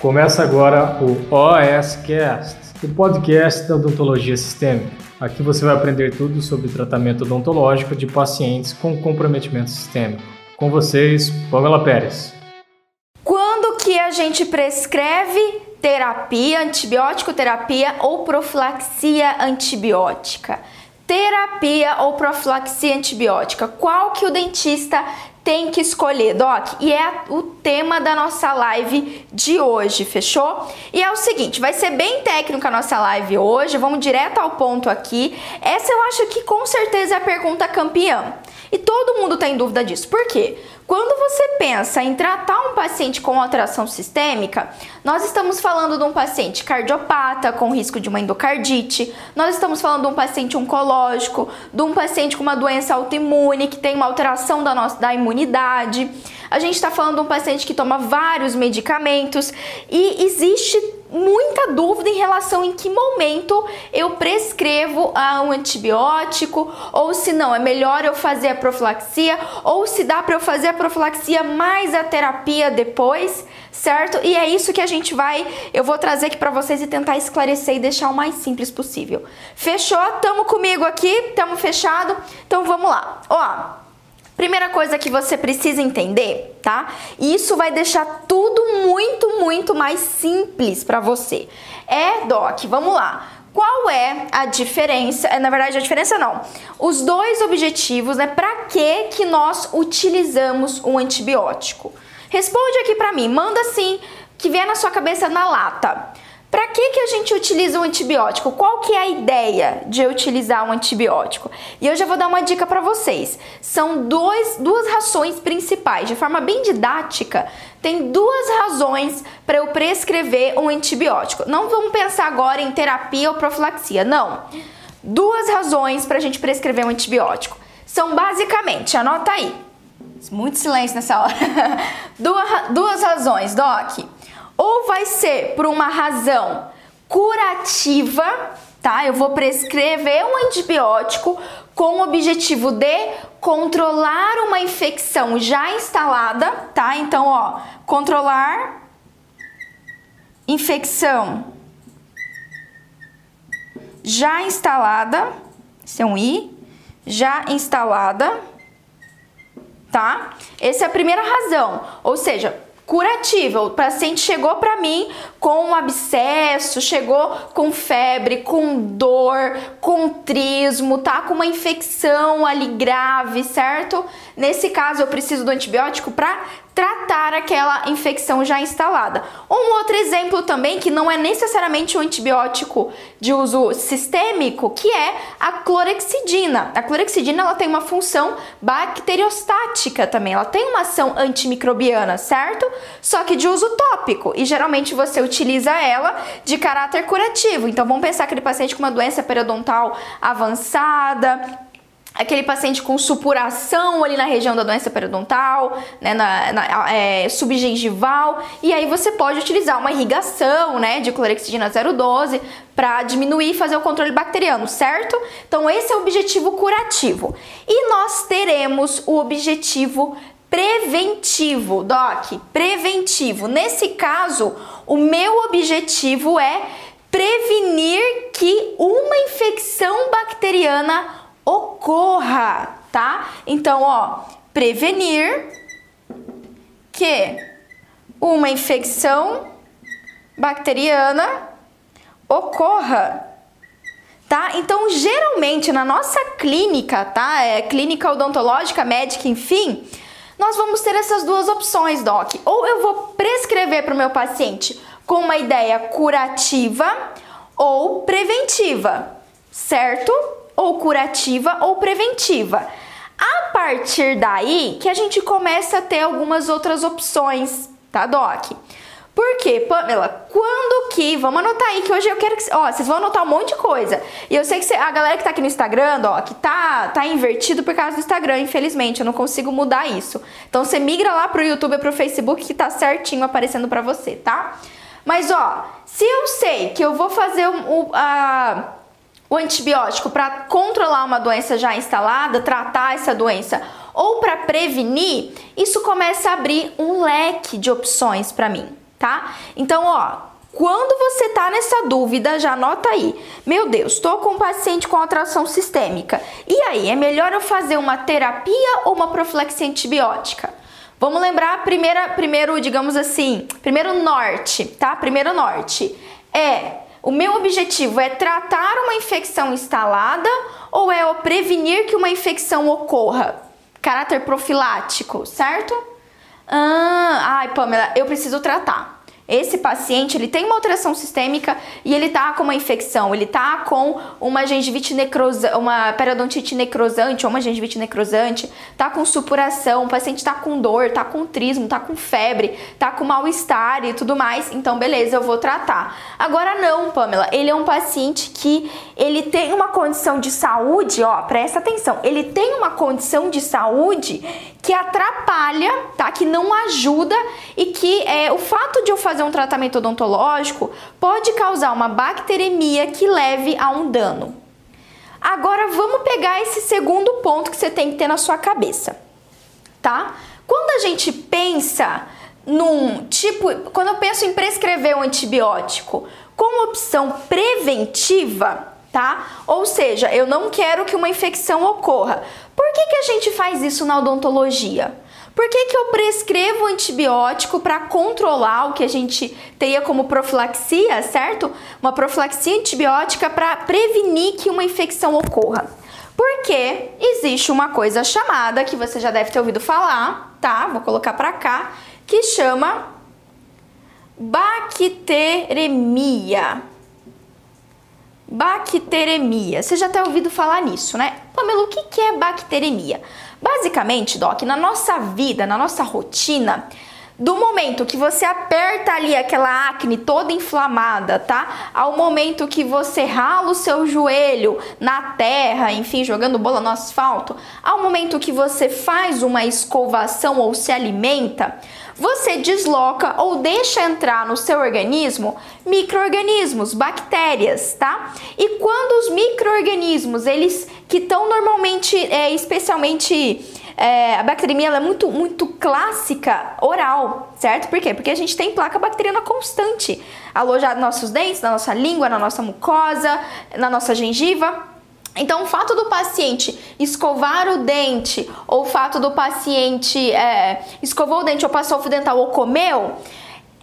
Começa agora o OSCast, o podcast da odontologia sistêmica. Aqui você vai aprender tudo sobre tratamento odontológico de pacientes com comprometimento sistêmico. Com vocês, Pamela Pérez. Quando que a gente prescreve terapia, antibiótico terapia ou profilaxia antibiótica? Terapia ou profilaxia antibiótica? Qual que o dentista tem que escolher, Doc? E é o tema da nossa live de hoje, fechou? E é o seguinte, vai ser bem técnico a nossa live hoje, vamos direto ao ponto aqui. Essa eu acho que com certeza é a pergunta campeã. E todo mundo tem dúvida disso. Por quê? Quando você pensa em tratar um paciente com alteração sistêmica, nós estamos falando de um paciente cardiopata com risco de uma endocardite, nós estamos falando de um paciente oncológico, de um paciente com uma doença autoimune que tem uma alteração da nossa da imunidade. A gente está falando de um paciente que toma vários medicamentos e existe muita dúvida em relação em que momento eu prescrevo ah, um antibiótico ou se não é melhor eu fazer a profilaxia ou se dá para eu fazer a profilaxia mais a terapia depois, certo? E é isso que a gente vai, eu vou trazer aqui para vocês e tentar esclarecer e deixar o mais simples possível. Fechou? Tamo comigo aqui? Tamo fechado? Então vamos lá. Ó, Primeira coisa que você precisa entender, tá? Isso vai deixar tudo muito, muito mais simples para você. É, Doc, vamos lá. Qual é a diferença? É, na verdade, a diferença não. Os dois objetivos, né? Para que que nós utilizamos um antibiótico? Responde aqui para mim. Manda assim que vier na sua cabeça na lata. Para que, que a gente utiliza um antibiótico? Qual que é a ideia de utilizar um antibiótico? E eu já vou dar uma dica para vocês. São dois, duas razões principais. De forma bem didática, tem duas razões para eu prescrever um antibiótico. Não vamos pensar agora em terapia ou profilaxia, não. Duas razões para a gente prescrever um antibiótico. São basicamente, anota aí. Muito silêncio nessa hora. duas, duas razões, Doc ou vai ser por uma razão curativa, tá? Eu vou prescrever um antibiótico com o objetivo de controlar uma infecção já instalada, tá? Então, ó, controlar infecção já instalada, esse é um I, já instalada, tá? Essa é a primeira razão, ou seja, curativa. O paciente chegou para mim com um abscesso, chegou com febre, com dor, com trismo, tá com uma infecção ali grave, certo? Nesse caso eu preciso do antibiótico para tratar aquela infecção já instalada. Um outro exemplo também que não é necessariamente um antibiótico de uso sistêmico, que é a clorexidina. A clorexidina ela tem uma função bacteriostática também, ela tem uma ação antimicrobiana, certo? Só que de uso tópico e geralmente você utiliza ela de caráter curativo. Então vamos pensar aquele paciente com uma doença periodontal avançada, aquele paciente com supuração ali na região da doença periodontal, né, na, na é, subgengival, e aí você pode utilizar uma irrigação, né, de clorexidina 012 para diminuir e fazer o controle bacteriano, certo? Então esse é o objetivo curativo. E nós teremos o objetivo preventivo, doc, preventivo. Nesse caso, o meu objetivo é prevenir que uma infecção bacteriana ocorra, tá? Então, ó, prevenir que uma infecção bacteriana ocorra. Tá? Então, geralmente na nossa clínica, tá? É clínica odontológica, médica, enfim, nós vamos ter essas duas opções, doc. Ou eu vou prescrever para o meu paciente com uma ideia curativa ou preventiva, certo? Ou curativa ou preventiva. A partir daí que a gente começa a ter algumas outras opções, tá, Doc? Por quê, Pamela? Quando que. Vamos anotar aí que hoje eu quero que. Ó, vocês vão anotar um monte de coisa. E eu sei que a galera que tá aqui no Instagram, ó, que tá, tá invertido por causa do Instagram, infelizmente. Eu não consigo mudar isso. Então você migra lá pro YouTube e pro Facebook que tá certinho aparecendo pra você, tá? Mas ó, se eu sei que eu vou fazer o. Um, a o antibiótico para controlar uma doença já instalada, tratar essa doença ou para prevenir, isso começa a abrir um leque de opções para mim, tá? Então, ó, quando você tá nessa dúvida, já anota aí. Meu Deus, estou com um paciente com atração sistêmica. E aí, é melhor eu fazer uma terapia ou uma profilaxia antibiótica? Vamos lembrar primeira, primeiro, digamos assim, primeiro norte, tá? Primeiro norte é o meu objetivo é tratar uma infecção instalada ou é prevenir que uma infecção ocorra? Caráter profilático, certo? Ah, ai, Pamela, eu preciso tratar esse paciente ele tem uma alteração sistêmica e ele tá com uma infecção, ele tá com uma gengivite necrosante, uma periodontite necrosante ou uma gengivite necrosante, tá com supuração, o paciente tá com dor, tá com trismo, tá com febre, tá com mal-estar e tudo mais, então beleza, eu vou tratar. Agora não, Pamela, ele é um paciente que ele tem uma condição de saúde, ó, presta atenção, ele tem uma condição de saúde que atrapalha, tá? Que não ajuda e que é, o fato de eu fazer um tratamento odontológico pode causar uma bacteremia que leve a um dano. Agora vamos pegar esse segundo ponto que você tem que ter na sua cabeça, tá? Quando a gente pensa num tipo, quando eu penso em prescrever um antibiótico como opção preventiva, tá? Ou seja, eu não quero que uma infecção ocorra. Por que, que a gente faz isso na odontologia? Por que, que eu prescrevo antibiótico para controlar o que a gente teria como profilaxia, certo? Uma profilaxia antibiótica para prevenir que uma infecção ocorra. Porque existe uma coisa chamada, que você já deve ter ouvido falar, tá? Vou colocar para cá, que chama bacteremia. Bacteremia. Você já tem ouvido falar nisso, né? Pamela, o que é bacteremia? Basicamente, Doc, na nossa vida, na nossa rotina, do momento que você aperta ali aquela acne toda inflamada, tá? Ao momento que você rala o seu joelho na terra, enfim, jogando bola no asfalto, ao momento que você faz uma escovação ou se alimenta, você desloca ou deixa entrar no seu organismo microorganismos, bactérias, tá? E quando os microorganismos, eles que estão normalmente, é, especialmente é, a bacteremia é muito, muito clássica oral, certo? Por quê? Porque a gente tem placa bacteriana constante alojada nos nossos dentes, na nossa língua, na nossa mucosa, na nossa gengiva. Então, o fato do paciente escovar o dente, ou o fato do paciente é, escovou o dente ou passou o fio dental ou comeu,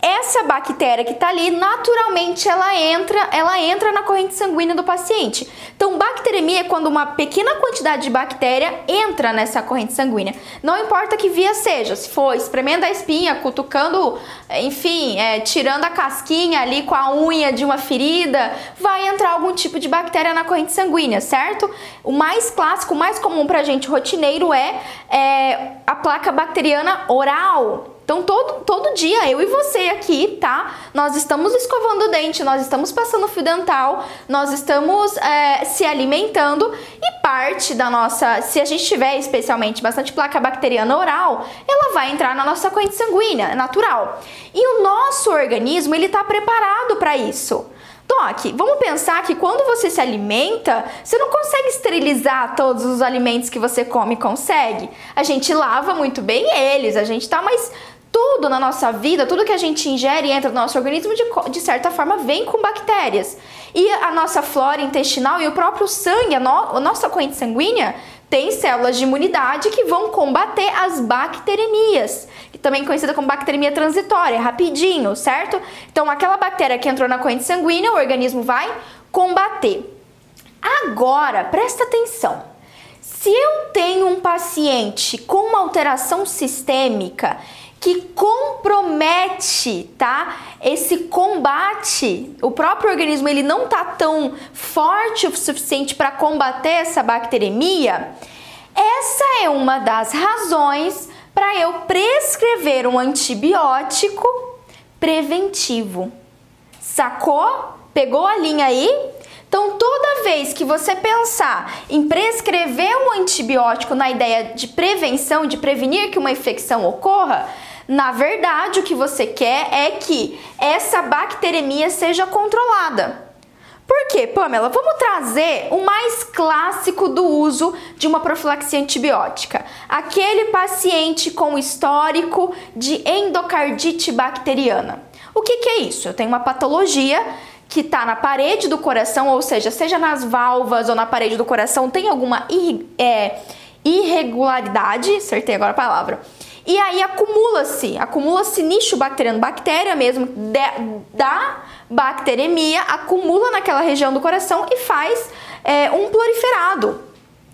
essa bactéria que está ali, naturalmente ela entra, ela entra na corrente sanguínea do paciente. Então, bacteremia é quando uma pequena quantidade de bactéria entra nessa corrente sanguínea. Não importa que via seja, se for espremendo a espinha, cutucando, enfim, é, tirando a casquinha ali com a unha de uma ferida, vai entrar algum tipo de bactéria na corrente sanguínea, certo? O mais clássico, o mais comum para gente rotineiro é, é a placa bacteriana oral então, todo, todo dia, eu e você aqui, tá? Nós estamos escovando o dente, nós estamos passando fio dental, nós estamos é, se alimentando e parte da nossa, se a gente tiver especialmente bastante placa bacteriana oral, ela vai entrar na nossa corrente sanguínea, natural. E o nosso organismo, ele tá preparado para isso. Doc, vamos pensar que quando você se alimenta, você não consegue esterilizar todos os alimentos que você come, consegue? A gente lava muito bem eles, a gente tá, mas tudo na nossa vida, tudo que a gente ingere e entra no nosso organismo, de, de certa forma, vem com bactérias. E a nossa flora intestinal e o próprio sangue, a, no, a nossa corrente sanguínea, tem células de imunidade que vão combater as bacteremias, que também conhecida como bacteremia transitória, rapidinho, certo? Então, aquela bactéria que entrou na corrente sanguínea, o organismo vai combater. Agora, presta atenção. Se eu tenho um paciente com uma alteração sistêmica que compromete, tá? Esse combate, o próprio organismo ele não tá tão forte o suficiente para combater essa bacteremia. Essa é uma das razões para eu prescrever um antibiótico preventivo. Sacou? Pegou a linha aí? Então, toda vez que você pensar em prescrever um antibiótico na ideia de prevenção, de prevenir que uma infecção ocorra, na verdade, o que você quer é que essa bacteremia seja controlada. Por quê, Pamela? Vamos trazer o mais clássico do uso de uma profilaxia antibiótica. Aquele paciente com histórico de endocardite bacteriana. O que, que é isso? Eu tenho uma patologia que está na parede do coração, ou seja, seja nas válvulas ou na parede do coração, tem alguma é, irregularidade, acertei agora a palavra. E aí acumula-se, acumula-se nicho bacteriano, bactéria mesmo de, da bacteremia, acumula naquela região do coração e faz é, um proliferado.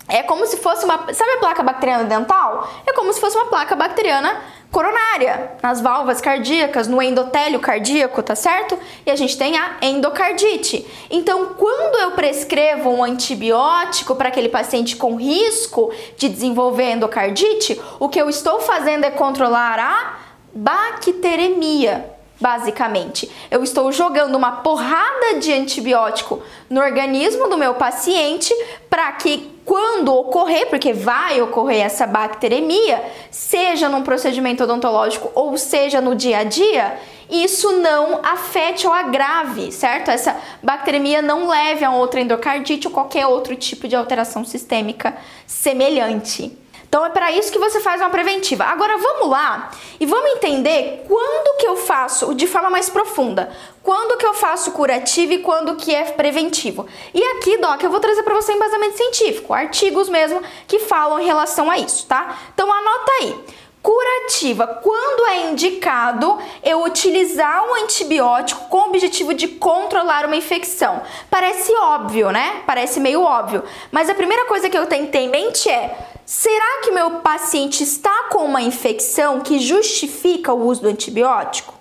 É como se fosse uma. Sabe a placa bacteriana dental? É como se fosse uma placa bacteriana coronária, nas válvulas cardíacas, no endotélio cardíaco, tá certo? E a gente tem a endocardite. Então, quando eu prescrevo um antibiótico para aquele paciente com risco de desenvolver endocardite, o que eu estou fazendo é controlar a bacteremia basicamente. Eu estou jogando uma porrada de antibiótico no organismo do meu paciente para que quando ocorrer, porque vai ocorrer essa bacteremia, seja num procedimento odontológico ou seja no dia a dia, isso não afete ou agrave, certo? Essa bacteremia não leve a outra endocardite ou qualquer outro tipo de alteração sistêmica semelhante. Então é para isso que você faz uma preventiva. Agora vamos lá e vamos entender quando que eu faço de forma mais profunda. Quando que eu faço curativo e quando que é preventivo. E aqui, Doc, eu vou trazer para você embasamento científico, artigos mesmo que falam em relação a isso, tá? Então anota aí. Curativa, quando é indicado eu utilizar um antibiótico com o objetivo de controlar uma infecção. Parece óbvio, né? Parece meio óbvio. Mas a primeira coisa que eu tenho que ter em mente é Será que meu paciente está com uma infecção que justifica o uso do antibiótico?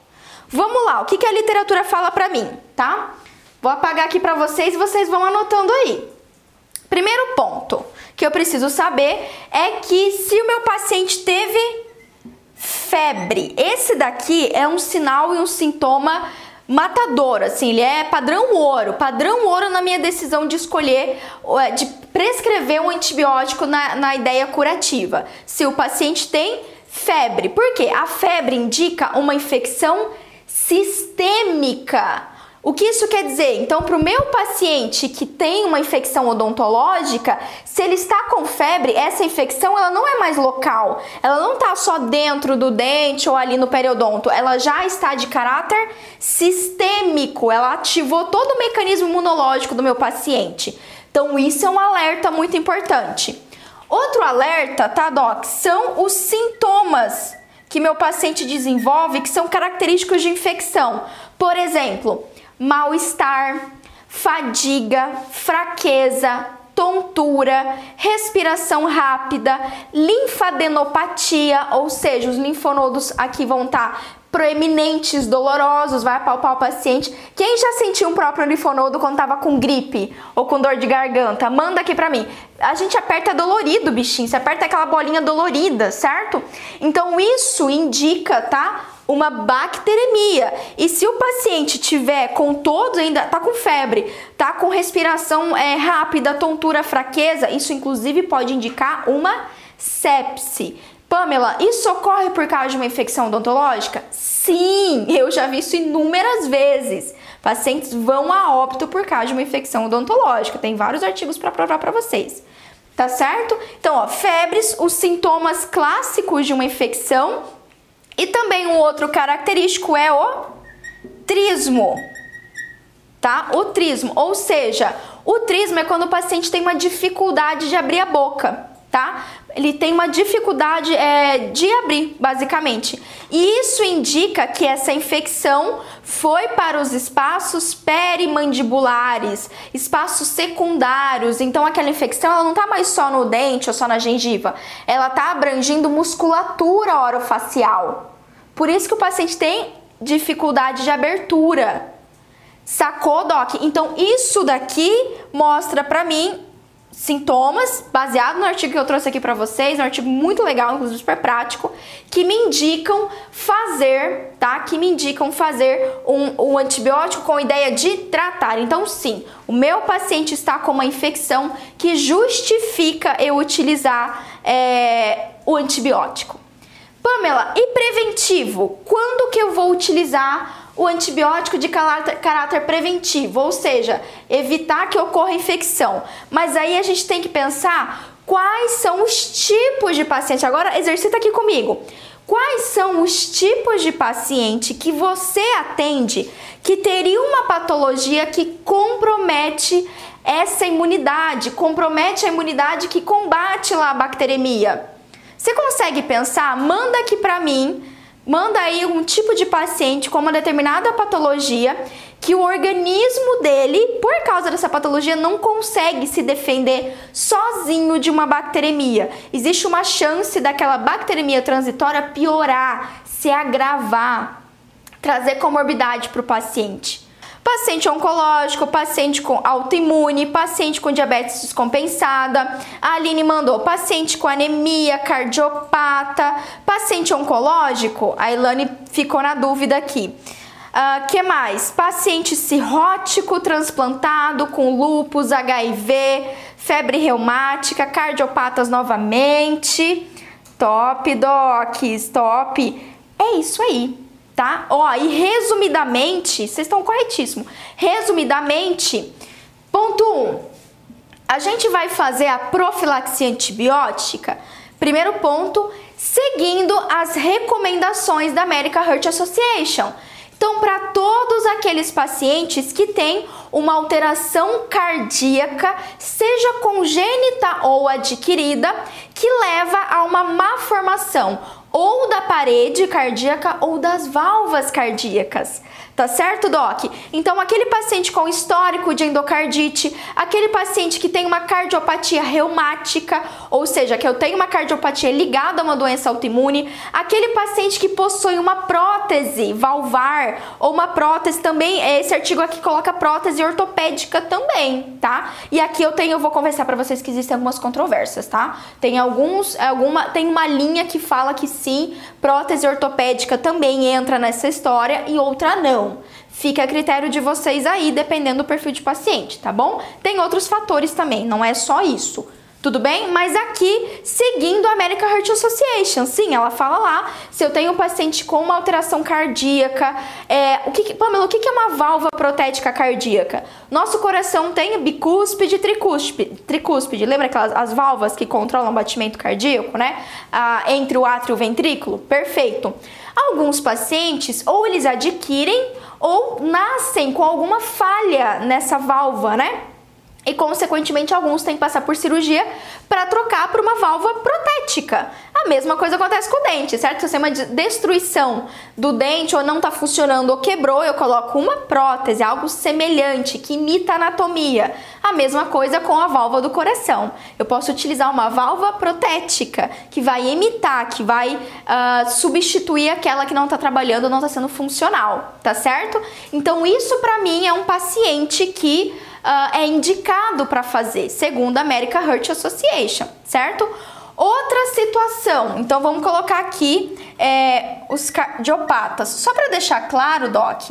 Vamos lá, o que, que a literatura fala para mim, tá? Vou apagar aqui para vocês e vocês vão anotando aí. Primeiro ponto que eu preciso saber é que se o meu paciente teve febre, esse daqui é um sinal e um sintoma matador, assim, ele é padrão ouro, padrão ouro na minha decisão de escolher, é, de prescrever um antibiótico na, na ideia curativa. Se o paciente tem febre, porque a febre indica uma infecção sistêmica. O que isso quer dizer? Então, para o meu paciente que tem uma infecção odontológica, se ele está com febre, essa infecção ela não é mais local, ela não está só dentro do dente ou ali no periodonto, ela já está de caráter sistêmico, ela ativou todo o mecanismo imunológico do meu paciente. Então, isso é um alerta muito importante. Outro alerta, tá, Doc? São os sintomas que meu paciente desenvolve que são característicos de infecção. Por exemplo, mal-estar, fadiga, fraqueza, tontura, respiração rápida, linfadenopatia, ou seja, os linfonodos aqui vão estar tá proeminentes, dolorosos, vai apalpar o paciente. Quem já sentiu um próprio linfonodo quando tava com gripe ou com dor de garganta? Manda aqui pra mim. A gente aperta dolorido, bichinho, você aperta aquela bolinha dolorida, certo? Então isso indica, tá? Uma bacteremia. E se o paciente tiver com todos ainda tá com febre, tá com respiração é, rápida, tontura, fraqueza, isso inclusive pode indicar uma sepse. Pamela, isso ocorre por causa de uma infecção odontológica? Sim, eu já vi isso inúmeras vezes. Pacientes vão a óbito por causa de uma infecção odontológica. Tem vários artigos para provar para vocês. Tá certo? Então, ó, febres, os sintomas clássicos de uma infecção e também um outro característico é o trismo, tá? O trismo, ou seja, o trismo é quando o paciente tem uma dificuldade de abrir a boca, tá? Ele tem uma dificuldade é, de abrir, basicamente. E isso indica que essa infecção foi para os espaços perimandibulares, espaços secundários. Então, aquela infecção ela não está mais só no dente ou só na gengiva, ela está abrangindo musculatura orofacial. Por isso que o paciente tem dificuldade de abertura. Sacou, Doc? Então, isso daqui mostra para mim sintomas, baseado no artigo que eu trouxe aqui para vocês, um artigo muito legal, inclusive super prático, que me indicam fazer, tá? Que me indicam fazer um, um antibiótico com ideia de tratar. Então, sim, o meu paciente está com uma infecção que justifica eu utilizar é, o antibiótico. Pamela, e preventivo? Quando que eu vou utilizar o antibiótico de caráter, preventivo, ou seja, evitar que ocorra infecção. Mas aí a gente tem que pensar quais são os tipos de paciente. Agora exercita aqui comigo. quais são os tipos de paciente que você atende que teria uma patologia que compromete essa imunidade, compromete a imunidade que combate lá a bacteremia. Você consegue pensar? Manda aqui para mim, manda aí um tipo de paciente com uma determinada patologia que o organismo dele, por causa dessa patologia, não consegue se defender sozinho de uma bacteremia. Existe uma chance daquela bacteremia transitória piorar, se agravar, trazer comorbidade para o paciente. Paciente oncológico, paciente com autoimune, paciente com diabetes descompensada. A Aline mandou paciente com anemia, cardiopata, paciente oncológico. A Ilane ficou na dúvida aqui. Uh, que mais? Paciente cirrótico transplantado com lupus, HIV, febre reumática, cardiopatas novamente. Top, docs, top. É isso aí, tá? Ó, e resumidamente, vocês estão corretíssimo. Resumidamente, ponto 1. Um, a gente vai fazer a profilaxia antibiótica. Primeiro ponto, seguindo as recomendações da American Heart Association. Então, para todos aqueles pacientes que têm uma alteração cardíaca, seja congênita ou adquirida, que leva a uma má formação ou da parede cardíaca ou das válvulas cardíacas. Tá certo, Doc? Então, aquele paciente com histórico de endocardite, aquele paciente que tem uma cardiopatia reumática, ou seja, que eu tenho uma cardiopatia ligada a uma doença autoimune, aquele paciente que possui uma prótese valvar ou uma prótese também, esse artigo aqui coloca prótese ortopédica também, tá? E aqui eu tenho, eu vou conversar para vocês que existem algumas controvérsias, tá? Tem alguns, alguma, tem uma linha que fala que sim, prótese ortopédica também entra nessa história e outra não. Fica a critério de vocês aí, dependendo do perfil de paciente, tá bom? Tem outros fatores também, não é só isso. Tudo bem? Mas aqui, seguindo a American Heart Association, sim, ela fala lá, se eu tenho um paciente com uma alteração cardíaca, é, o que, Pamela, o que é uma válvula protética cardíaca? Nosso coração tem bicúspide tricúspide, tricúspide. Lembra aquelas as válvulas que controlam o batimento cardíaco, né? Ah, entre o átrio e o ventrículo? Perfeito. Alguns pacientes, ou eles adquirem, ou nascem com alguma falha nessa válvula, né? E, consequentemente, alguns têm que passar por cirurgia para trocar por uma válvula protética. A mesma coisa acontece com o dente, certo? Se você tem uma destruição do dente ou não está funcionando ou quebrou, eu coloco uma prótese, algo semelhante, que imita a anatomia. A mesma coisa com a válvula do coração. Eu posso utilizar uma válvula protética que vai imitar, que vai uh, substituir aquela que não está trabalhando, não está sendo funcional, tá certo? Então, isso para mim é um paciente que uh, é indicado para fazer, segundo a American Heart Association, certo? Outra situação, então vamos colocar aqui é, os cardiopatas. Só para deixar claro, Doc,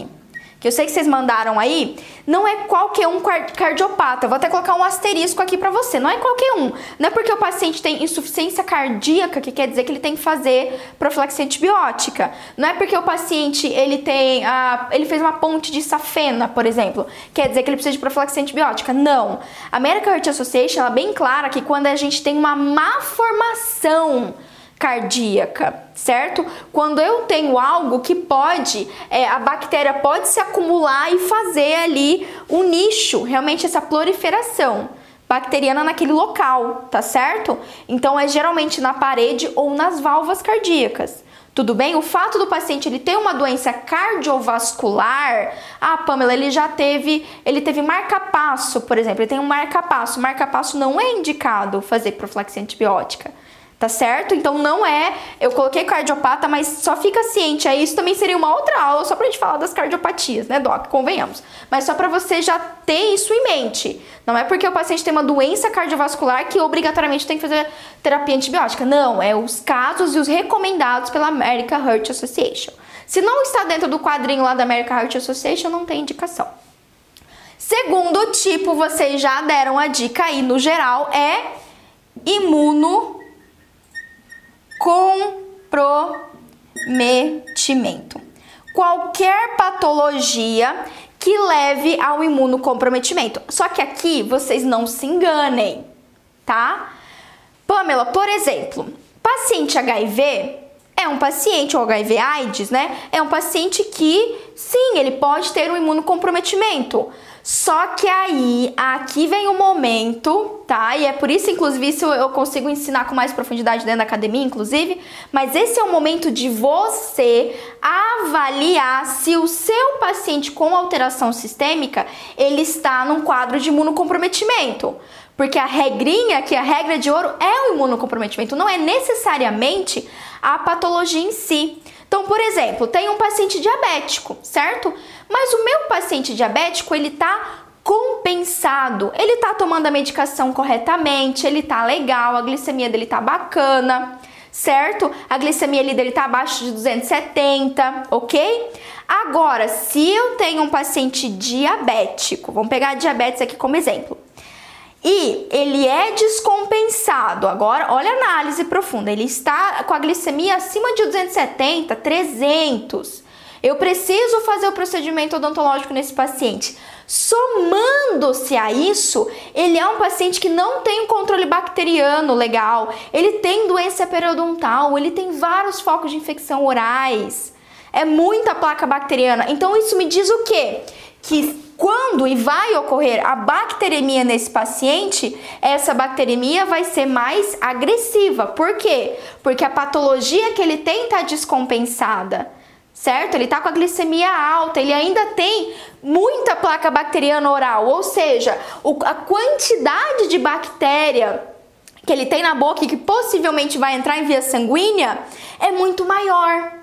que eu sei que vocês mandaram aí, não é qualquer um cardiopata. Eu vou até colocar um asterisco aqui para você. Não é qualquer um. Não é porque o paciente tem insuficiência cardíaca que quer dizer que ele tem que fazer profilaxia antibiótica. Não é porque o paciente ele tem a, ele fez uma ponte de safena, por exemplo, quer dizer que ele precisa de profilaxia antibiótica. Não. A American Heart Association ela é bem clara que quando a gente tem uma má formação cardíaca, certo? Quando eu tenho algo que pode, é, a bactéria pode se acumular e fazer ali um nicho, realmente essa proliferação bacteriana naquele local, tá certo? Então é geralmente na parede ou nas válvulas cardíacas. Tudo bem? O fato do paciente ele ter uma doença cardiovascular, ah, Pamela, ele já teve, ele teve marca-passo, por exemplo, ele tem um marca-passo. Marca-passo não é indicado fazer profilaxia antibiótica tá certo? Então não é, eu coloquei cardiopata, mas só fica ciente, aí isso também seria uma outra aula só pra gente falar das cardiopatias, né, doc? Convenhamos. Mas só para você já ter isso em mente. Não é porque o paciente tem uma doença cardiovascular que obrigatoriamente tem que fazer terapia antibiótica. Não, é os casos e os recomendados pela American Heart Association. Se não está dentro do quadrinho lá da American Heart Association, não tem indicação. Segundo tipo, vocês já deram a dica aí no geral, é imuno comprometimento. Qualquer patologia que leve ao imunocomprometimento. Só que aqui vocês não se enganem, tá? Pamela, por exemplo, paciente HIV é um paciente, o HIV AIDS, né? É um paciente que, sim, ele pode ter um imunocomprometimento. Só que aí, aqui vem o momento, tá? E é por isso, inclusive, isso eu consigo ensinar com mais profundidade dentro da academia, inclusive. Mas esse é o momento de você avaliar se o seu paciente com alteração sistêmica, ele está num quadro de imunocomprometimento. Porque a regrinha, que a regra de ouro é o imunocomprometimento, não é necessariamente a patologia em si. Então, por exemplo, tem um paciente diabético, certo? Mas o meu paciente diabético, ele tá compensado. Ele tá tomando a medicação corretamente, ele tá legal, a glicemia dele tá bacana, certo? A glicemia dele tá abaixo de 270, ok? Agora, se eu tenho um paciente diabético, vamos pegar diabetes aqui como exemplo e ele é descompensado. Agora, olha a análise profunda. Ele está com a glicemia acima de 270, 300. Eu preciso fazer o procedimento odontológico nesse paciente. Somando-se a isso, ele é um paciente que não tem um controle bacteriano legal, ele tem doença periodontal, ele tem vários focos de infecção orais, é muita placa bacteriana. Então, isso me diz o quê? Que quando e vai ocorrer a bacteremia nesse paciente, essa bacteremia vai ser mais agressiva. Por quê? Porque a patologia que ele tem está descompensada certo? Ele está com a glicemia alta, ele ainda tem muita placa bacteriana oral, ou seja, a quantidade de bactéria que ele tem na boca e que possivelmente vai entrar em via sanguínea é muito maior.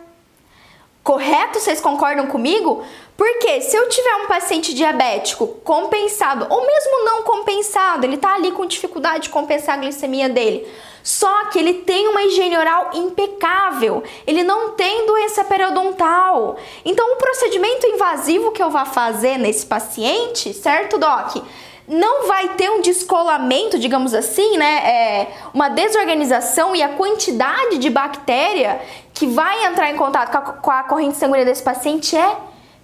Correto? Vocês concordam comigo? Porque se eu tiver um paciente diabético compensado, ou mesmo não compensado, ele tá ali com dificuldade de compensar a glicemia dele, só que ele tem uma higiene oral impecável, ele não tem doença periodontal. Então, o procedimento invasivo que eu vá fazer nesse paciente, certo, Doc? não vai ter um descolamento, digamos assim, né? É, uma desorganização e a quantidade de bactéria que vai entrar em contato com a, com a corrente sanguínea desse paciente é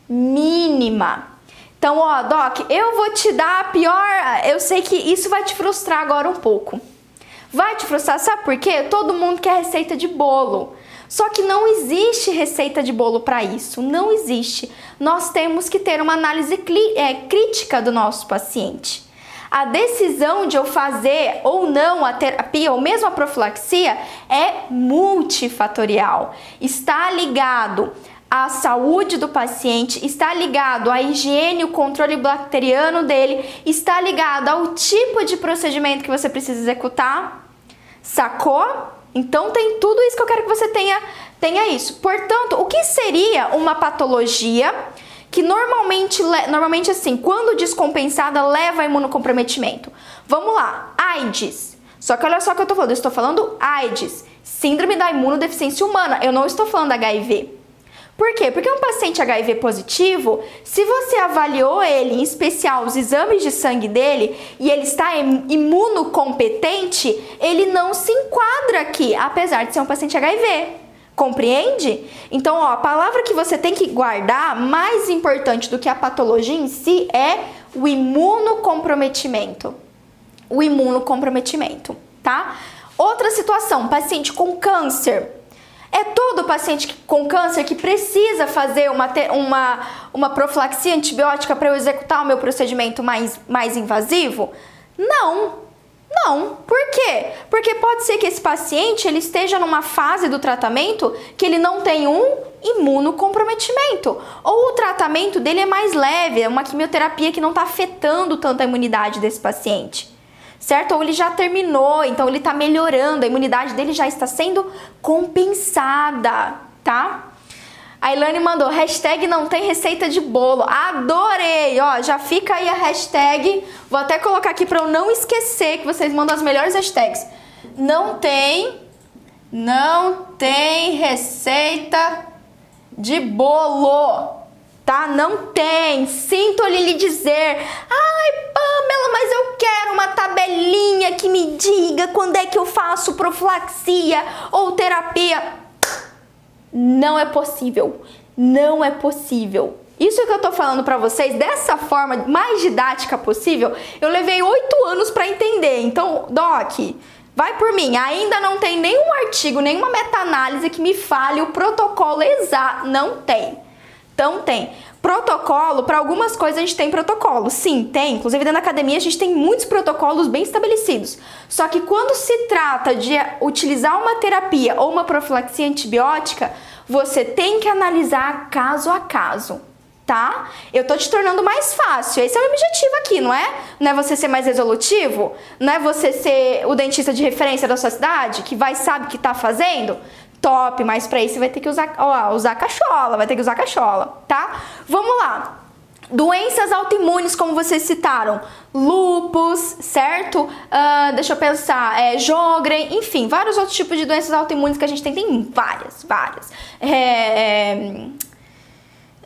mínima. Então, ó, Doc, eu vou te dar a pior. Eu sei que isso vai te frustrar agora um pouco. Vai te frustrar, sabe por quê? Todo mundo quer receita de bolo. Só que não existe receita de bolo para isso, não existe. Nós temos que ter uma análise é, crítica do nosso paciente. A decisão de eu fazer ou não a terapia ou mesmo a profilaxia é multifatorial. Está ligado a saúde do paciente, está ligado à higiene, o controle bacteriano dele, está ligado ao tipo de procedimento que você precisa executar. Sacou? Então tem tudo isso que eu quero que você tenha, tenha isso. Portanto, o que seria uma patologia que normalmente, normalmente assim, quando descompensada, leva a imunocomprometimento? Vamos lá, AIDS. Só que olha só o que eu tô falando, eu estou falando AIDS, síndrome da imunodeficiência humana, eu não estou falando HIV. Por quê? Porque um paciente HIV positivo, se você avaliou ele, em especial os exames de sangue dele, e ele está imunocompetente, ele não se enquadra aqui, apesar de ser um paciente HIV. Compreende? Então, ó, a palavra que você tem que guardar, mais importante do que a patologia em si, é o imunocomprometimento. O imunocomprometimento, tá? Outra situação, paciente com câncer. É todo paciente com câncer que precisa fazer uma, uma, uma profilaxia antibiótica para eu executar o meu procedimento mais, mais invasivo? Não, não. Por quê? Porque pode ser que esse paciente ele esteja numa fase do tratamento que ele não tem um imunocomprometimento. Ou o tratamento dele é mais leve, é uma quimioterapia que não está afetando tanto a imunidade desse paciente certo? Ou ele já terminou, então ele está melhorando, a imunidade dele já está sendo compensada, tá? A Ilane mandou, hashtag não tem receita de bolo. Adorei! Ó, já fica aí a hashtag. Vou até colocar aqui para eu não esquecer que vocês mandam as melhores hashtags. Não tem, não tem receita de bolo tá? Não tem. Sinto-lhe lhe dizer: "Ai, Pamela, mas eu quero uma tabelinha que me diga quando é que eu faço profilaxia ou terapia". Não é possível. Não é possível. Isso que eu tô falando para vocês dessa forma mais didática possível, eu levei oito anos para entender. Então, Doc, Vai por mim, ainda não tem nenhum artigo, nenhuma meta-análise que me fale o protocolo exato. Não tem. Então tem. Protocolo, para algumas coisas a gente tem protocolo. Sim, tem. Inclusive dentro da academia a gente tem muitos protocolos bem estabelecidos. Só que quando se trata de utilizar uma terapia ou uma profilaxia antibiótica, você tem que analisar caso a caso tá? Eu tô te tornando mais fácil. Esse é o objetivo aqui, não é? Não é você ser mais resolutivo? Não é você ser o dentista de referência da sua cidade, que vai sabe o que tá fazendo? Top, mas para isso você vai ter que usar, ó, usar cachola, vai ter que usar cachola, tá? Vamos lá. Doenças autoimunes, como vocês citaram, lupus, certo? Uh, deixa eu pensar, é, enfim, vários outros tipos de doenças autoimunes que a gente tem, tem várias, várias. É, é,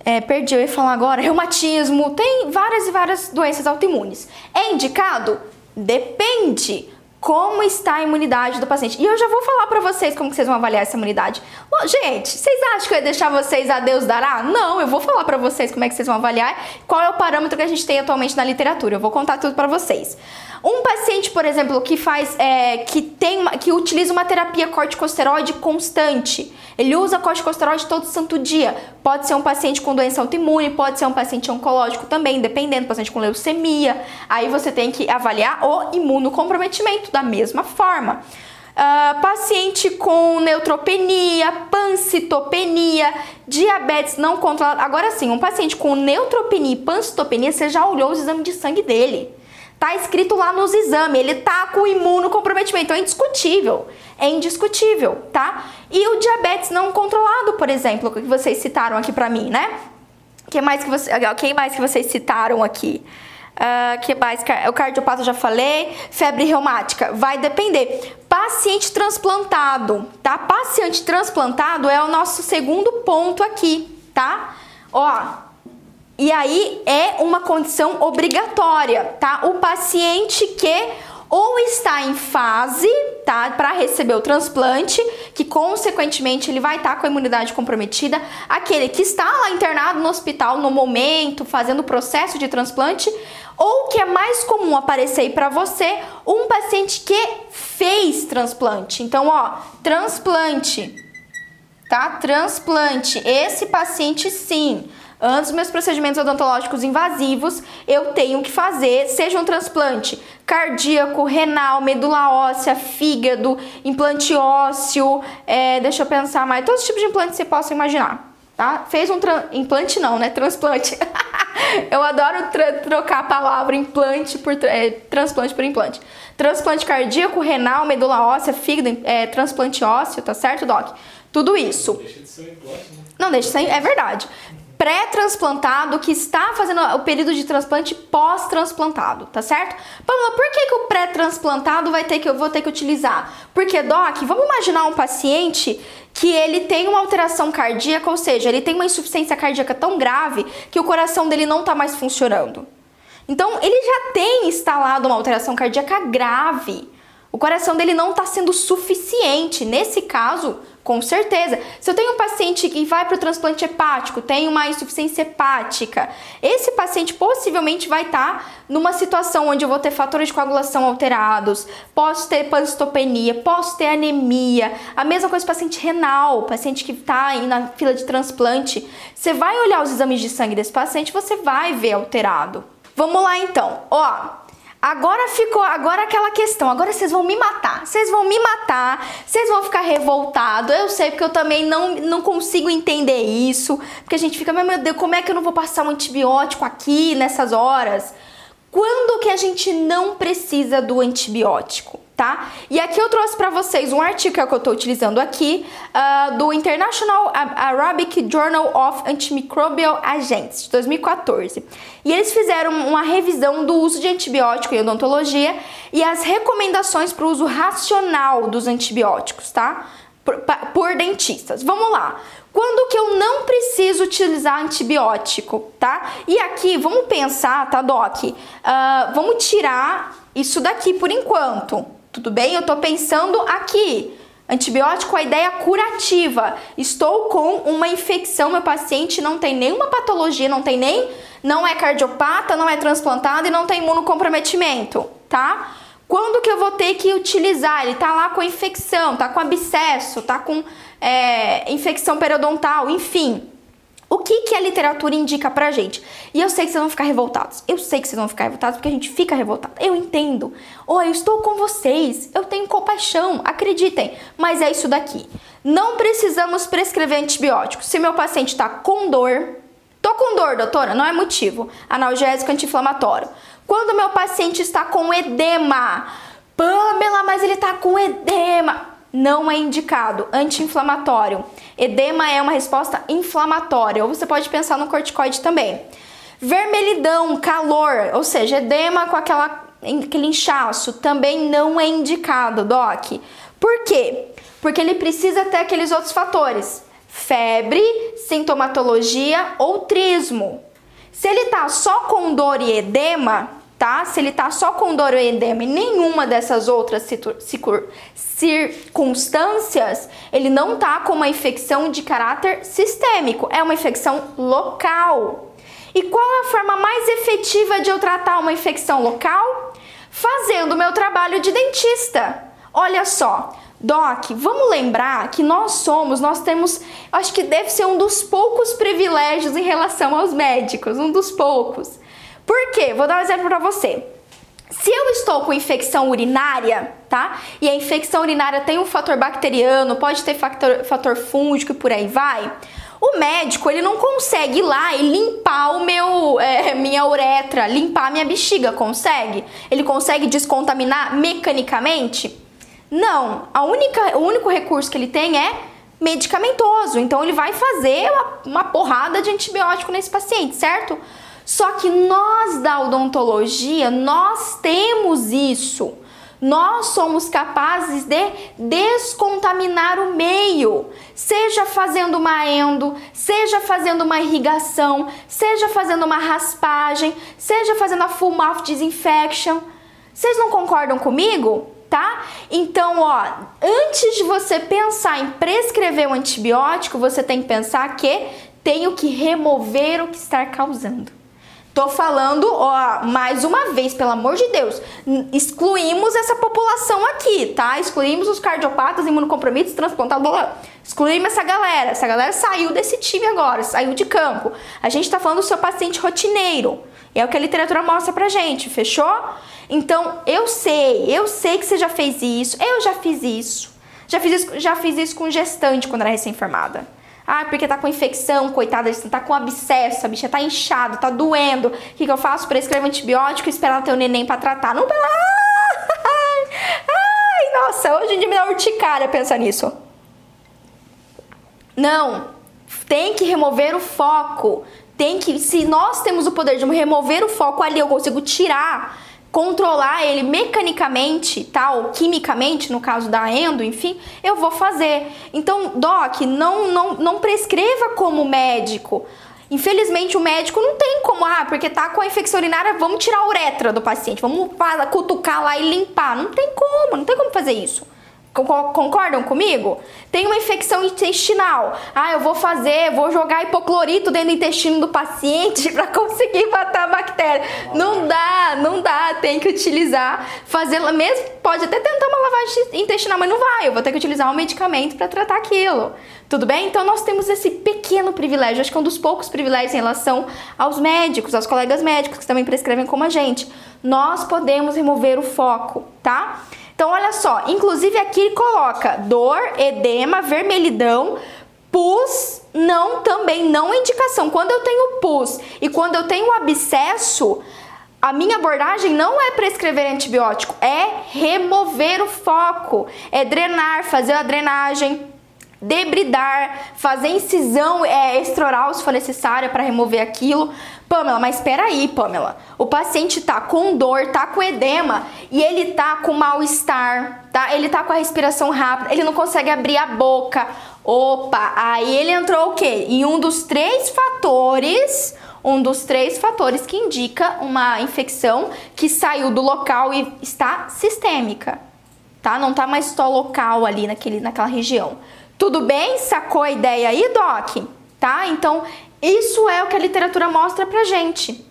é, perdi, eu ia falar agora, reumatismo, tem várias e várias doenças autoimunes. É indicado? Depende como está a imunidade do paciente. E eu já vou falar para vocês como vocês vão avaliar essa imunidade. Bom, gente, vocês acham que eu ia deixar vocês a Deus dará? Não, eu vou falar para vocês como é que vocês vão avaliar, qual é o parâmetro que a gente tem atualmente na literatura. Eu vou contar tudo para vocês. Um paciente, por exemplo, que faz, é, que tem, que utiliza uma terapia corticosteroide constante, ele usa corticosteroide todo santo dia. Pode ser um paciente com doença autoimune, pode ser um paciente oncológico também, dependendo, paciente com leucemia. Aí você tem que avaliar o imunocomprometimento da mesma forma. Uh, paciente com neutropenia, pancitopenia, diabetes não controlada. Agora sim, um paciente com neutropenia e pancitopenia, você já olhou os exames de sangue dele. Tá escrito lá nos exames, ele tá com imunocomprometimento, é indiscutível. É indiscutível, tá? E o diabetes não controlado, por exemplo, que vocês citaram aqui pra mim, né? Quem mais que, você, quem mais que vocês citaram aqui? Uh, que mais? O cardiopata já falei. Febre reumática. Vai depender. Paciente transplantado, tá? Paciente transplantado é o nosso segundo ponto aqui, tá? Ó, e aí é uma condição obrigatória, tá? O paciente que ou está em fase, tá, para receber o transplante, que consequentemente ele vai estar tá com a imunidade comprometida, aquele que está lá internado no hospital no momento, fazendo o processo de transplante, ou que é mais comum aparecer aí para você, um paciente que fez transplante. Então, ó, transplante, tá? Transplante. Esse paciente sim Antes dos meus procedimentos odontológicos invasivos, eu tenho que fazer, seja um transplante cardíaco, renal, medula óssea, fígado, implante ósseo, é, deixa eu pensar mais, todos os tipos de implantes que você possa imaginar. Tá? Fez um implante não, né? Transplante. eu adoro trocar a palavra implante por é, transplante por implante. Transplante cardíaco, renal, medula óssea, fígado, é, transplante ósseo, tá certo, Doc? Tudo isso. Não deixa de ser um implante, né? Não deixa de ser, é verdade pré-transplantado que está fazendo o período de transplante pós-transplantado, tá certo? Pamela, por que, que o pré-transplantado vai ter que eu vou ter que utilizar? Porque, Doc, vamos imaginar um paciente que ele tem uma alteração cardíaca, ou seja, ele tem uma insuficiência cardíaca tão grave que o coração dele não está mais funcionando. Então, ele já tem instalado uma alteração cardíaca grave. O coração dele não está sendo suficiente. Nesse caso, com certeza. Se eu tenho um paciente que vai para o transplante hepático, tem uma insuficiência hepática, esse paciente possivelmente vai estar tá numa situação onde eu vou ter fatores de coagulação alterados, posso ter pancitopenia, posso ter anemia. A mesma coisa paciente renal, paciente que está aí na fila de transplante. Você vai olhar os exames de sangue desse paciente, você vai ver alterado. Vamos lá então. Ó, Agora ficou, agora aquela questão, agora vocês vão me matar, vocês vão me matar, vocês vão ficar revoltados, eu sei porque eu também não, não consigo entender isso, porque a gente fica, meu Deus, como é que eu não vou passar um antibiótico aqui nessas horas? Quando que a gente não precisa do antibiótico? tá? E aqui eu trouxe para vocês um artigo que, é que eu estou utilizando aqui uh, do International Arabic Journal of Antimicrobial Agents de 2014. E eles fizeram uma revisão do uso de antibiótico em odontologia e as recomendações para o uso racional dos antibióticos, tá? Por, por dentistas. Vamos lá. Quando que eu não preciso utilizar antibiótico, tá? E aqui, vamos pensar, tá, Doc? Uh, vamos tirar isso daqui por enquanto, tudo bem? Eu tô pensando aqui. Antibiótico, a ideia curativa. Estou com uma infecção, meu paciente não tem nenhuma patologia, não tem nem, não é cardiopata, não é transplantado e não tem imunocomprometimento, tá? Quando que eu vou ter que utilizar? Ele tá lá com infecção, tá com abscesso, tá com é, infecção periodontal, enfim. O que, que a literatura indica pra gente? E eu sei que vocês vão ficar revoltados. Eu sei que vocês vão ficar revoltados porque a gente fica revoltado. Eu entendo. Oh, eu estou com vocês. Eu tenho compaixão. Acreditem. Mas é isso daqui. Não precisamos prescrever antibióticos. Se meu paciente está com dor, tô com dor, doutora, não é motivo. Analgésico anti-inflamatório. Quando meu paciente está com edema, Pamela, mas ele está com edema não é indicado. Anti-inflamatório. Edema é uma resposta inflamatória, ou você pode pensar no corticoide também. Vermelhidão, calor, ou seja, edema com aquela, aquele inchaço, também não é indicado, Doc. Por quê? Porque ele precisa ter aqueles outros fatores: febre, sintomatologia ou trismo. Se ele tá só com dor e edema, tá? Se ele tá só com dor e edema e nenhuma dessas outras circunstâncias, ele não tá com uma infecção de caráter sistêmico, é uma infecção local. E qual é a forma mais efetiva de eu tratar uma infecção local? Fazendo o meu trabalho de dentista. Olha só, Doc, vamos lembrar que nós somos, nós temos, acho que deve ser um dos poucos privilégios em relação aos médicos, um dos poucos. Por quê? Vou dar um exemplo para você. Se eu estou com infecção urinária, tá? E a infecção urinária tem um fator bacteriano, pode ter fator, fator fúngico e por aí vai. O médico ele não consegue ir lá e limpar o meu é, minha uretra, limpar a minha bexiga, consegue? Ele consegue descontaminar mecanicamente? Não. A única, o único recurso que ele tem é medicamentoso. Então ele vai fazer uma, uma porrada de antibiótico nesse paciente, certo? Só que nós da odontologia, nós temos isso. Nós somos capazes de descontaminar o meio, seja fazendo uma endo, seja fazendo uma irrigação, seja fazendo uma raspagem, seja fazendo a full mouth disinfection. Vocês não concordam comigo? Tá? Então, ó, antes de você pensar em prescrever um antibiótico, você tem que pensar que tenho que remover o que está causando. Tô falando, ó, mais uma vez, pelo amor de Deus, excluímos essa população aqui, tá? Excluímos os cardiopatas, imunocomprometidos, transplantados, blá, blá. excluímos essa galera. Essa galera saiu desse time agora, saiu de campo. A gente tá falando do seu paciente rotineiro. É o que a literatura mostra pra gente, fechou? Então, eu sei, eu sei que você já fez isso, eu já fiz isso. Já fiz isso, já fiz isso com gestante quando era recém-formada. Ah, porque tá com infecção, coitada, tá com abscesso, a bicha tá inchada, tá doendo. O que, que eu faço? Prescrevo antibiótico e esperar ter o neném pra tratar. Não, pela. Ai, nossa, hoje em dia me dá urticária pensar nisso. Não, tem que remover o foco. Tem que, se nós temos o poder de remover o foco ali, eu consigo tirar controlar ele mecanicamente, tal, quimicamente, no caso da endo, enfim, eu vou fazer. Então, doc, não, não, não prescreva como médico. Infelizmente, o médico não tem como, ah, porque tá com a infecção urinária, vamos tirar a uretra do paciente, vamos cutucar lá e limpar. Não tem como, não tem como fazer isso. Concordam comigo? Tem uma infecção intestinal. Ah, eu vou fazer, vou jogar hipoclorito dentro do intestino do paciente para conseguir matar a bactéria. Não dá, não dá. Tem que utilizar, fazer mesmo. Pode até tentar uma lavagem intestinal, mas não vai. Eu vou ter que utilizar um medicamento para tratar aquilo. Tudo bem? Então nós temos esse pequeno privilégio. Acho que é um dos poucos privilégios em relação aos médicos, aos colegas médicos que também prescrevem como a gente. Nós podemos remover o foco, tá? Então, olha só, inclusive aqui coloca dor, edema, vermelhidão, pus, não, também não indicação. Quando eu tenho pus e quando eu tenho abscesso, a minha abordagem não é prescrever antibiótico, é remover o foco, é drenar, fazer a drenagem, debridar, fazer incisão é, extraoral se for necessária para remover aquilo. Pamela, mas espera aí, Pamela. O paciente tá com dor, tá com edema e ele tá com mal-estar, tá? Ele tá com a respiração rápida, ele não consegue abrir a boca. Opa, aí ele entrou o quê? Em um dos três fatores, um dos três fatores que indica uma infecção que saiu do local e está sistêmica, tá? Não tá mais só local ali naquele, naquela região. Tudo bem? Sacou a ideia aí, Doc? Tá? Então, isso é o que a literatura mostra pra gente.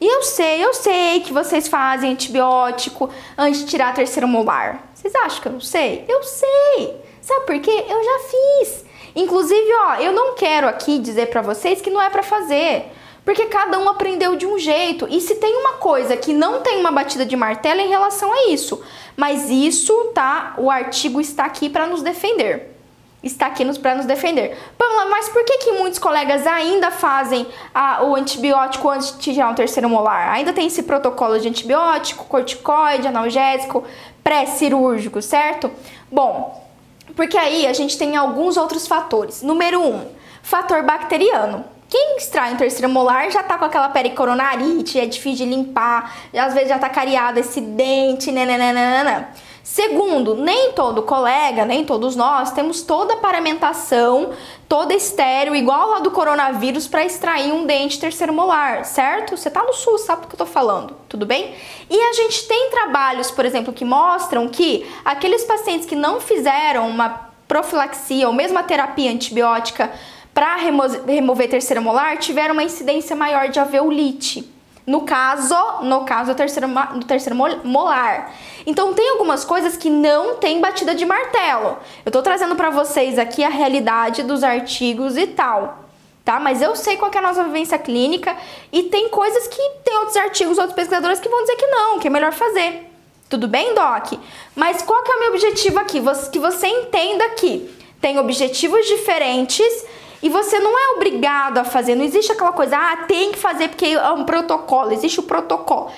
E eu sei, eu sei que vocês fazem antibiótico antes de tirar a terceira molar. Vocês acham que eu não sei? Eu sei. Sabe por quê? Eu já fiz. Inclusive, ó, eu não quero aqui dizer para vocês que não é para fazer, porque cada um aprendeu de um jeito. E se tem uma coisa que não tem uma batida de martelo em relação a isso, mas isso, tá? O artigo está aqui para nos defender está aqui para nos defender. Pamela, mas por que, que muitos colegas ainda fazem a, o antibiótico antes de tirar um terceiro molar? Ainda tem esse protocolo de antibiótico, corticoide, analgésico, pré-cirúrgico, certo? Bom, porque aí a gente tem alguns outros fatores. Número um, fator bacteriano. Quem extrai um terceiro molar já tá com aquela pericoronarite, é difícil de limpar, às vezes já tá cariado esse dente, nananana. Segundo, nem todo colega, nem todos nós temos toda a paramentação, toda estéreo, igual lá do coronavírus, para extrair um dente terceiro molar, certo? Você tá no SUS, sabe do que eu tô falando, tudo bem? E a gente tem trabalhos, por exemplo, que mostram que aqueles pacientes que não fizeram uma profilaxia ou mesmo a terapia antibiótica para remo remover terceiro molar tiveram uma incidência maior de alveolite. No caso, no caso do terceiro, do terceiro molar. Então tem algumas coisas que não tem batida de martelo. Eu tô trazendo para vocês aqui a realidade dos artigos e tal. Tá? Mas eu sei qual é a nossa vivência clínica e tem coisas que tem outros artigos, outros pesquisadores que vão dizer que não, que é melhor fazer. Tudo bem, Doc? Mas qual que é o meu objetivo aqui? Que você entenda que tem objetivos diferentes e você não é obrigado a fazer. Não existe aquela coisa, ah, tem que fazer porque é um protocolo. Existe o protocolo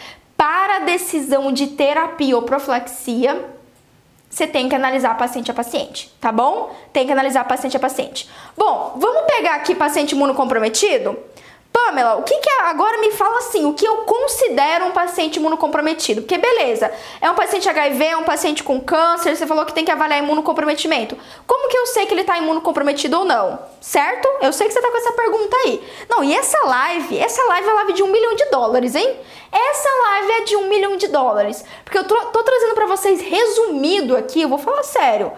para a decisão de terapia ou profilaxia, você tem que analisar paciente a paciente, tá bom? Tem que analisar paciente a paciente. Bom, vamos pegar aqui paciente imunocomprometido? Pamela, o que, que é, agora me fala assim, o que eu considero um paciente imunocomprometido? Porque beleza, é um paciente HIV, é um paciente com câncer, você falou que tem que avaliar imunocomprometimento. Como que eu sei que ele está imunocomprometido ou não? Certo? Eu sei que você está com essa pergunta aí. Não, e essa live, essa live é live de um milhão de dólares, hein? Essa live é de um milhão de dólares. Porque eu tô, tô trazendo para vocês resumido aqui, eu vou falar sério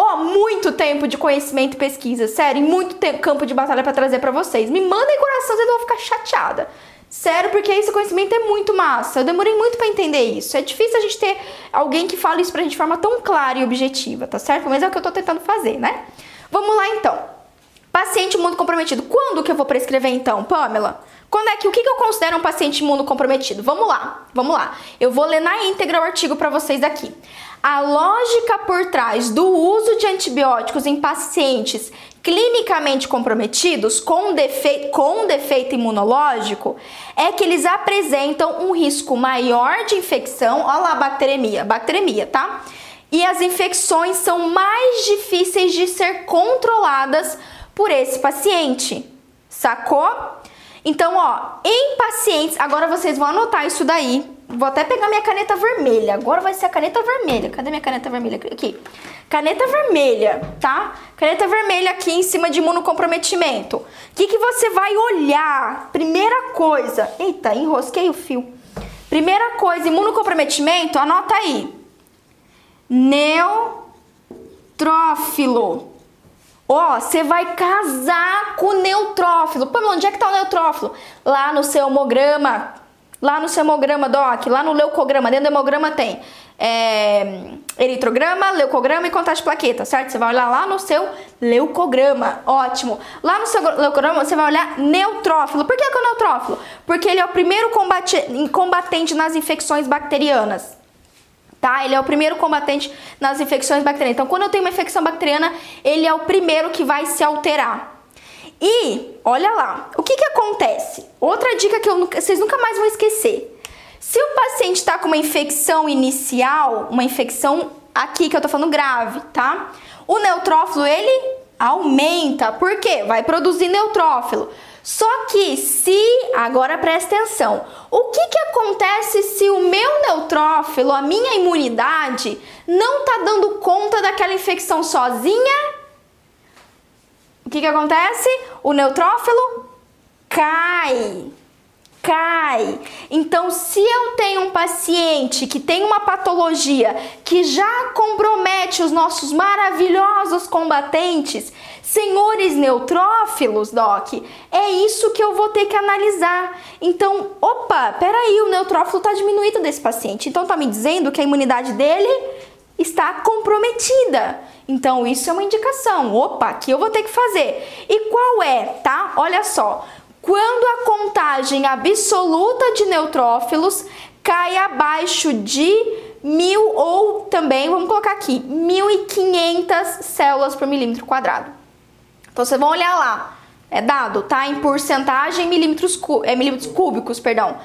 ó, muito tempo de conhecimento e pesquisa, sério, e muito tempo, campo de batalha para trazer para vocês. Me mandem coração, vocês vão ficar chateada. Sério, porque esse conhecimento é muito massa. Eu demorei muito para entender isso. É difícil a gente ter alguém que fale isso pra gente de forma tão clara e objetiva, tá certo? Mas é o que eu tô tentando fazer, né? Vamos lá então. Paciente imunocomprometido. Quando que eu vou prescrever então, Pamela? Quando é que o que, eu considero um paciente imunocomprometido? Vamos lá, vamos lá. Eu vou ler na íntegra o artigo para vocês aqui. A lógica por trás do uso de antibióticos em pacientes clinicamente comprometidos com defeito, com defeito imunológico é que eles apresentam um risco maior de infecção, olha lá bacteremia, bacteremia, tá? E as infecções são mais difíceis de ser controladas por esse paciente, sacou? Então, ó, em pacientes, agora vocês vão anotar isso daí Vou até pegar minha caneta vermelha. Agora vai ser a caneta vermelha. Cadê minha caneta vermelha? Aqui. Caneta vermelha, tá? Caneta vermelha aqui em cima de imunocomprometimento. O que, que você vai olhar? Primeira coisa. Eita, enrosquei o fio. Primeira coisa, imunocomprometimento, anota aí. Neutrófilo. Ó, você vai casar com o neutrófilo. Pô, onde é que tá o neutrófilo? Lá no seu homograma Lá no seu hemograma, Doc, lá no leucograma, dentro do hemograma tem é, eritrograma, leucograma e contagem de plaqueta, certo? Você vai olhar lá no seu leucograma, ótimo. Lá no seu leucograma você vai olhar neutrófilo. Por que, que é o neutrófilo? Porque ele é o primeiro combate, combatente nas infecções bacterianas. Tá? Ele é o primeiro combatente nas infecções bacterianas. Então, quando eu tenho uma infecção bacteriana, ele é o primeiro que vai se alterar. E, olha lá, o que que acontece? Outra dica que eu, vocês nunca mais vão esquecer. Se o paciente está com uma infecção inicial, uma infecção aqui que eu tô falando grave, tá? O neutrófilo, ele aumenta, por quê? Vai produzir neutrófilo. Só que se, agora presta atenção, o que que acontece se o meu neutrófilo, a minha imunidade, não tá dando conta daquela infecção sozinha o que, que acontece? O neutrófilo cai. Cai. Então, se eu tenho um paciente que tem uma patologia que já compromete os nossos maravilhosos combatentes, senhores neutrófilos, Doc? É isso que eu vou ter que analisar. Então, opa, peraí, o neutrófilo está diminuído desse paciente. Então, tá me dizendo que a imunidade dele está comprometida. Então, isso é uma indicação. Opa, aqui eu vou ter que fazer. E qual é, tá? Olha só. Quando a contagem absoluta de neutrófilos cai abaixo de mil ou também, vamos colocar aqui, 1.500 células por milímetro quadrado. Então, vocês vão olhar lá, é dado, tá? Em porcentagem, milímetros, é, milímetros cúbicos, perdão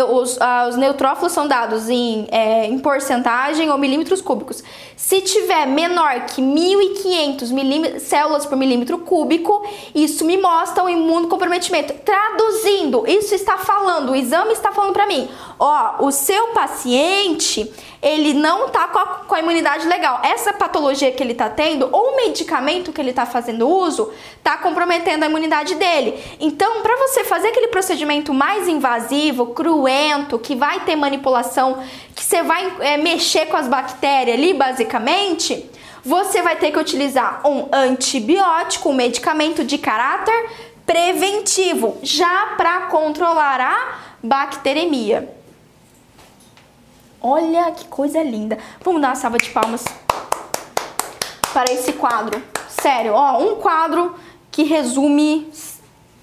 os, uh, os neutrófilos são dados em, é, em porcentagem ou milímetros cúbicos. Se tiver menor que 1.500 células por milímetro cúbico, isso me mostra um imunocomprometimento. Traduzindo, isso está falando, o exame está falando para mim, ó, o seu paciente, ele não tá com a, com a imunidade legal. Essa patologia que ele tá tendo, ou o medicamento que ele tá fazendo uso, tá comprometendo a imunidade dele. Então, para você fazer aquele procedimento mais invasivo, cruento, que vai ter manipulação, que você vai é, mexer com as bactérias ali, basicamente, você vai ter que utilizar um antibiótico, um medicamento de caráter preventivo, já para controlar a bacteremia. Olha que coisa linda. Vamos dar uma salva de palmas para esse quadro. Sério, ó, um quadro que resume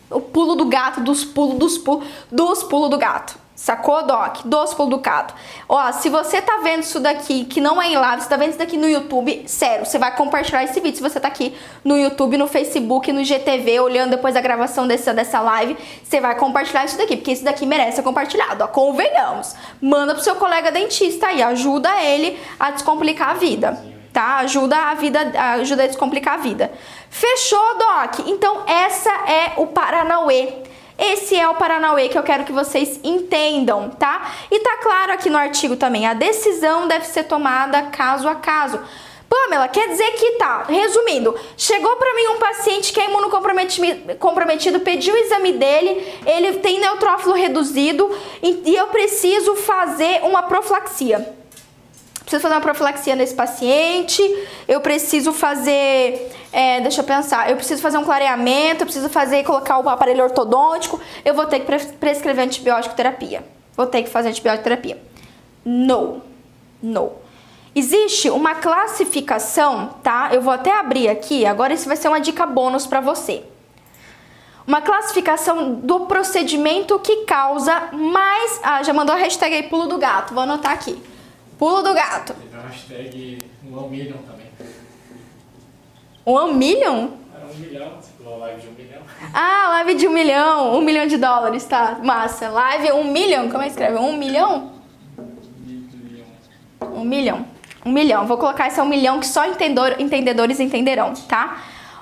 o pulo do gato, dos pulos, dos pulos, dos pulos do gato. Sacou, Doc? Dos pulos do gato. Ó, se você tá vendo isso daqui, que não é em live, você tá vendo isso daqui no YouTube, sério, você vai compartilhar esse vídeo se você tá aqui no YouTube, no Facebook, no GTV, olhando depois a gravação dessa, dessa live, você vai compartilhar isso daqui, porque isso daqui merece ser compartilhado, ó, convenhamos. Manda pro seu colega dentista aí, ajuda ele a descomplicar a vida tá? Ajuda a vida, ajuda a descomplicar a vida. Fechou, Doc? Então essa é o Paranauê. Esse é o Paranauê que eu quero que vocês entendam, tá? E tá claro aqui no artigo também, a decisão deve ser tomada caso a caso. Pamela, quer dizer que tá, resumindo, chegou para mim um paciente que é imunocomprometido, comprometido, pediu o exame dele, ele tem neutrófilo reduzido e eu preciso fazer uma profilaxia preciso fazer uma profilaxia nesse paciente, eu preciso fazer, é, deixa eu pensar, eu preciso fazer um clareamento, eu preciso fazer, colocar o aparelho ortodôntico, eu vou ter que prescrever antibiótico terapia. Vou ter que fazer antibiótico terapia. No, no. Existe uma classificação, tá? Eu vou até abrir aqui, agora isso vai ser uma dica bônus para você. Uma classificação do procedimento que causa mais. Ah, já mandou a hashtag aí pulo do gato, vou anotar aqui Pulo do gato. A hashtag um million também. Um million? É um milhão, você falou live de um milhão. Ah, live de um milhão, um milhão de dólares, tá? Massa. Live um milhão, como é que escreve? Um milhão? Um milhão. Um milhão. Vou colocar esse é um milhão que só entendedor, entendedores entenderão, tá?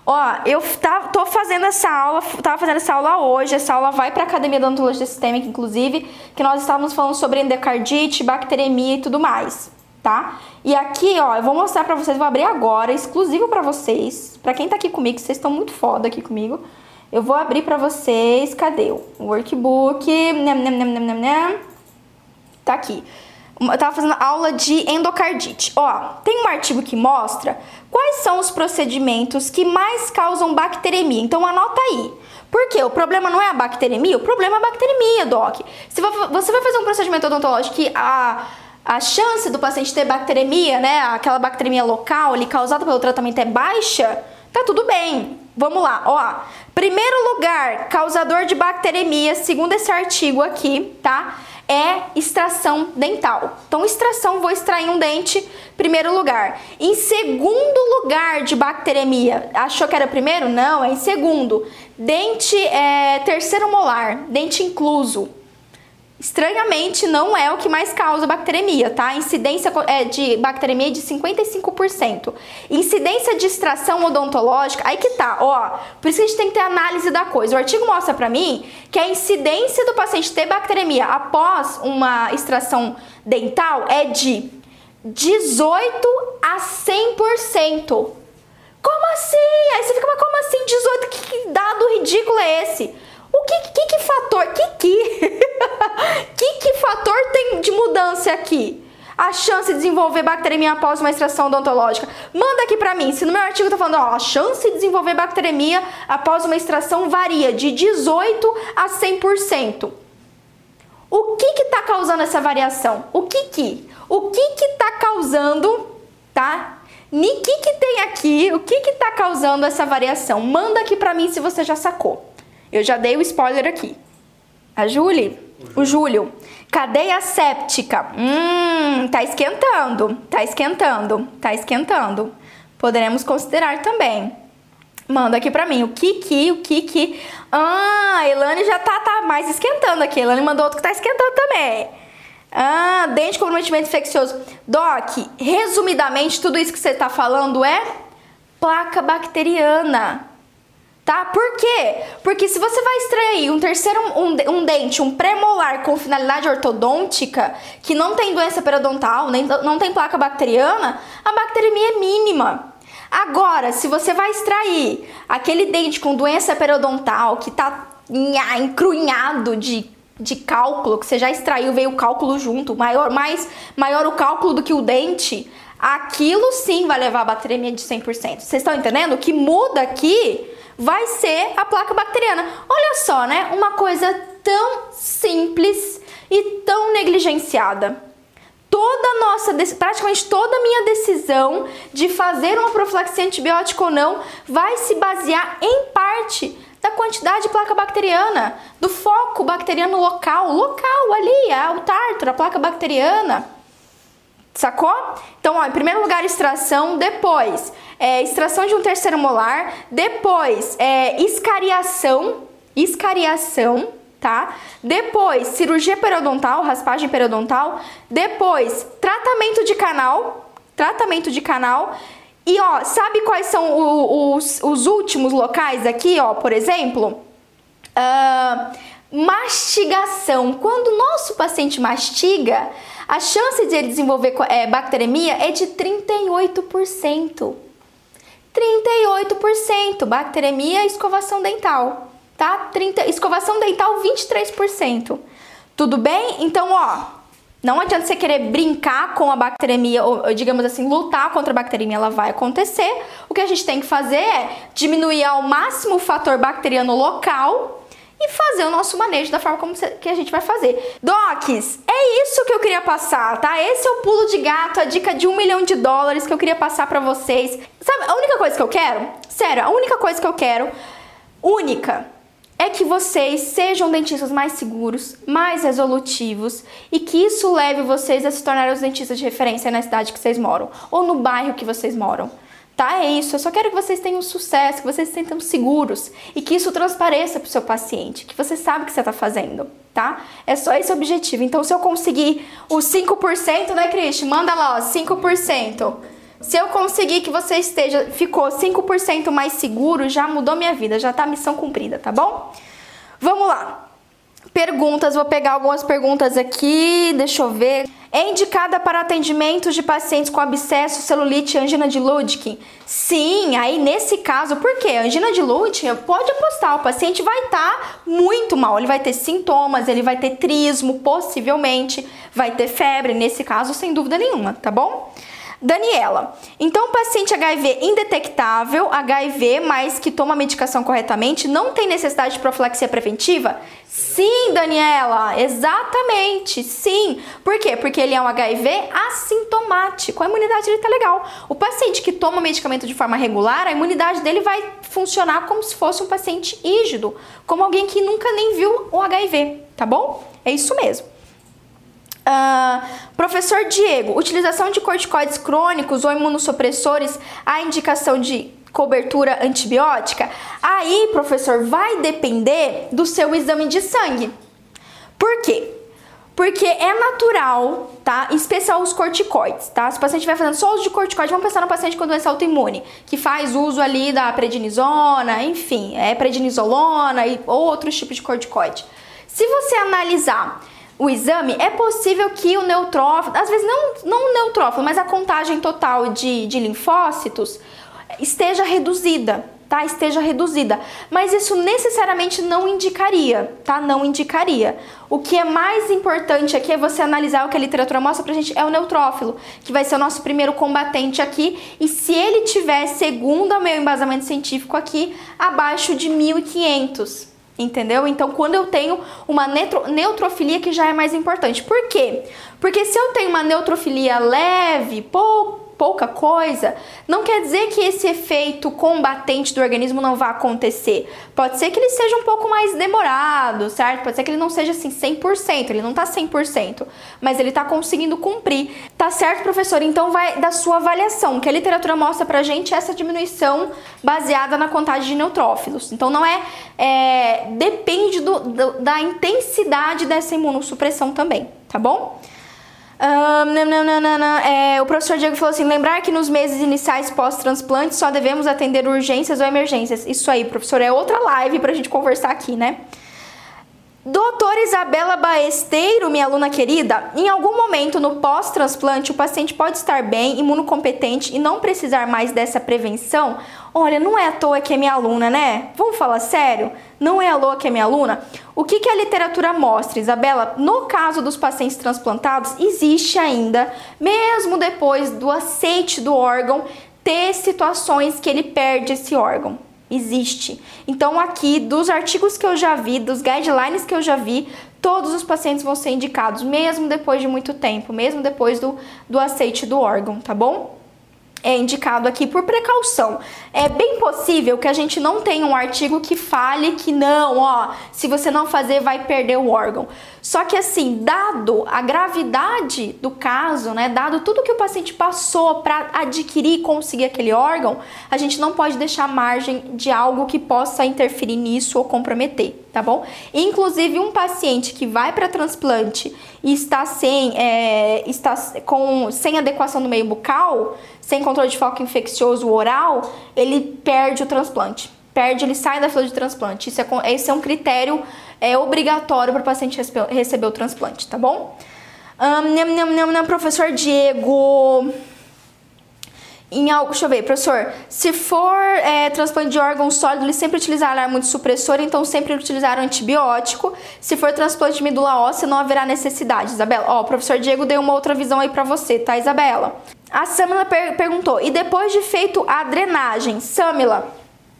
Ó, eu tá, tô fazendo essa aula, tava fazendo essa aula hoje, essa aula vai para a Academia de Odontologia Sistêmica, inclusive, que nós estávamos falando sobre endocardite, bacteremia e tudo mais, tá? E aqui, ó, eu vou mostrar para vocês, vou abrir agora, exclusivo para vocês, para quem tá aqui comigo, vocês estão muito foda aqui comigo. Eu vou abrir para vocês, cadê o workbook? Nem, nem, nem, nem, nem. Tá aqui eu tava fazendo aula de endocardite. Ó, tem um artigo que mostra quais são os procedimentos que mais causam bacteremia. Então anota aí. Porque o problema não é a bacteremia, o problema é a bacteremia, doc. Se você vai fazer um procedimento odontológico que a, a chance do paciente ter bacteremia, né, aquela bacteremia local ali causada pelo tratamento é baixa, tá tudo bem. Vamos lá, ó. Primeiro lugar, causador de bacteremia, segundo esse artigo aqui, tá? É extração dental. Então, extração, vou extrair um dente, primeiro lugar. Em segundo lugar de bacteremia, achou que era primeiro? Não, é em segundo. Dente é, terceiro molar, dente incluso. Estranhamente, não é o que mais causa bacteremia, tá? Incidência é, de bacteremia é de 55%. Incidência de extração odontológica, aí que tá, ó. Por isso que a gente tem que ter análise da coisa. O artigo mostra pra mim que a incidência do paciente ter bacteremia após uma extração dental é de 18 a 100%. Como assim? Aí você fica, mas como assim 18? Que dado ridículo é esse? Que, que, que fator, que que, que que fator tem de mudança aqui? a chance de desenvolver bacteremia após uma extração odontológica? Manda aqui pra mim. Se no meu artigo tá falando, ó, a chance de desenvolver bacteremia após uma extração varia de 18 a 100%. O que que tá causando essa variação? O que que? O que que tá causando, tá? O que que tem aqui? O que que tá causando essa variação? Manda aqui pra mim se você já sacou. Eu já dei o spoiler aqui. A Julie? O Júlio. Cadeia séptica. Hum, tá esquentando. Tá esquentando. Tá esquentando. Poderemos considerar também. Manda aqui pra mim. O Kiki, o Kiki. Ah, a Elane já tá, tá mais esquentando aqui. A Elane mandou outro que tá esquentando também. Ah, dente com comprometimento infeccioso. Doc, resumidamente, tudo isso que você tá falando é placa bacteriana tá? Por quê? Porque se você vai extrair um terceiro um, um dente, um premolar com finalidade ortodôntica, que não tem doença periodontal, nem não tem placa bacteriana, a bacteremia é mínima. Agora, se você vai extrair aquele dente com doença periodontal que tá encrunhado de, de cálculo, que você já extraiu, veio o cálculo junto, maior, mais, maior o cálculo do que o dente, aquilo sim vai levar a bacteremia de 100%. Vocês estão entendendo? O que muda aqui vai ser a placa bacteriana. Olha só, né? Uma coisa tão simples e tão negligenciada. Toda nossa, praticamente toda a minha decisão de fazer uma profilaxia antibiótica ou não vai se basear em parte da quantidade de placa bacteriana, do foco bacteriano local, local ali, é o tártaro, a placa bacteriana. Sacou? Então, ó, em primeiro lugar, extração, depois é, extração de um terceiro molar, depois é, escariação, escariação, tá? Depois cirurgia periodontal, raspagem periodontal, depois tratamento de canal, tratamento de canal. E ó, sabe quais são o, os, os últimos locais aqui, ó, por exemplo? Uh, mastigação. Quando o nosso paciente mastiga, a chance de ele desenvolver é, bacteremia é de 38%. 38%. Bacteremia e escovação dental, tá? 30, escovação dental 23%. Tudo bem? Então, ó, não adianta você querer brincar com a bacteremia, ou digamos assim, lutar contra a bacteremia, ela vai acontecer. O que a gente tem que fazer é diminuir ao máximo o fator bacteriano local e fazer o nosso manejo da forma como que a gente vai fazer. Docs, é isso que eu queria passar, tá? Esse é o pulo de gato, a dica de um milhão de dólares que eu queria passar para vocês. Sabe, a única coisa que eu quero, sério, a única coisa que eu quero, única, é que vocês sejam dentistas mais seguros, mais resolutivos e que isso leve vocês a se tornarem os dentistas de referência na cidade que vocês moram ou no bairro que vocês moram tá? É isso. Eu só quero que vocês tenham sucesso, que vocês se sintam seguros e que isso transpareça para o seu paciente, que você sabe o que você está fazendo, tá? É só esse objetivo. Então, se eu conseguir os 5%, né, Cristi? Manda lá, ó, 5%. Se eu conseguir que você esteja, ficou 5% mais seguro, já mudou minha vida, já tá missão cumprida, tá bom? Vamos lá. Perguntas, vou pegar algumas perguntas aqui, deixa eu ver. É indicada para atendimento de pacientes com abscesso, celulite e angina de Lüdking? Sim, aí nesse caso, por quê? Angina de Lüdking, pode apostar, o paciente vai estar tá muito mal, ele vai ter sintomas, ele vai ter trismo, possivelmente, vai ter febre, nesse caso, sem dúvida nenhuma, tá bom? Daniela, então paciente HIV indetectável, HIV, mas que toma medicação corretamente, não tem necessidade de profilaxia preventiva? Sim, Daniela, exatamente, sim. Por quê? Porque ele é um HIV assintomático, a imunidade dele tá legal. O paciente que toma medicamento de forma regular, a imunidade dele vai funcionar como se fosse um paciente rígido, como alguém que nunca nem viu o HIV, tá bom? É isso mesmo. Uh, professor Diego, utilização de corticoides crônicos ou imunossupressores, a indicação de cobertura antibiótica? Aí, professor, vai depender do seu exame de sangue. Por quê? Porque é natural, tá? Em especial os corticoides, tá? Se o paciente vai fazendo só uso de corticoides, vamos pensar no paciente com doença autoimune, que faz uso ali da prednisona, enfim, é prednisolona e outros tipos de corticoide. Se você analisar o exame, é possível que o neutrófilo, às vezes não, não o neutrófilo, mas a contagem total de, de linfócitos esteja reduzida, tá? Esteja reduzida. Mas isso necessariamente não indicaria, tá? Não indicaria. O que é mais importante aqui é você analisar o que a literatura mostra pra gente é o neutrófilo, que vai ser o nosso primeiro combatente aqui. E se ele tiver, segundo o meu embasamento científico aqui, abaixo de 1500, entendeu? Então, quando eu tenho uma neutrofilia que já é mais importante. Por quê? Porque se eu tenho uma neutrofilia leve, pouco pouca coisa, não quer dizer que esse efeito combatente do organismo não vá acontecer. Pode ser que ele seja um pouco mais demorado, certo? Pode ser que ele não seja assim 100%, ele não tá 100%, mas ele tá conseguindo cumprir. Tá certo, professor? Então vai da sua avaliação, que a literatura mostra pra gente essa diminuição baseada na contagem de neutrófilos. Então não é, é depende do, do, da intensidade dessa imunossupressão também, tá bom? Um, não, não, não, é, o professor Diego falou assim: lembrar que nos meses iniciais pós-transplante só devemos atender urgências ou emergências. Isso aí, professor, é outra live pra gente conversar aqui, né? Doutora Isabela Baesteiro, minha aluna querida, em algum momento no pós-transplante o paciente pode estar bem, imunocompetente e não precisar mais dessa prevenção? Olha, não é à toa que é minha aluna, né? Vamos falar sério? Não é à toa que é minha aluna? O que, que a literatura mostra, Isabela? No caso dos pacientes transplantados, existe ainda, mesmo depois do aceite do órgão, ter situações que ele perde esse órgão existe. Então, aqui, dos artigos que eu já vi, dos guidelines que eu já vi, todos os pacientes vão ser indicados, mesmo depois de muito tempo, mesmo depois do, do aceite do órgão, tá bom? É indicado aqui por precaução. É bem possível que a gente não tenha um artigo que fale que não, ó, se você não fazer vai perder o órgão. Só que assim, dado a gravidade do caso, né, dado tudo que o paciente passou para adquirir e conseguir aquele órgão, a gente não pode deixar margem de algo que possa interferir nisso ou comprometer, tá bom? Inclusive um paciente que vai para transplante e está sem, é, está com sem adequação do meio bucal, sem controle de foco infeccioso oral, ele perde o transplante. Perde, ele sai da fila de transplante. Isso é, esse é um critério é, obrigatório para o paciente receber o transplante, tá bom? Um, professor Diego. Em algo, deixa eu ver, professor. Se for é, transplante de órgão sólido, eles sempre utilizaram supressor, então sempre utilizaram antibiótico. Se for transplante de medula óssea, não haverá necessidade, Isabela. Ó, o professor Diego deu uma outra visão aí para você, tá, Isabela? A Samila per perguntou: e depois de feito a drenagem, Samila,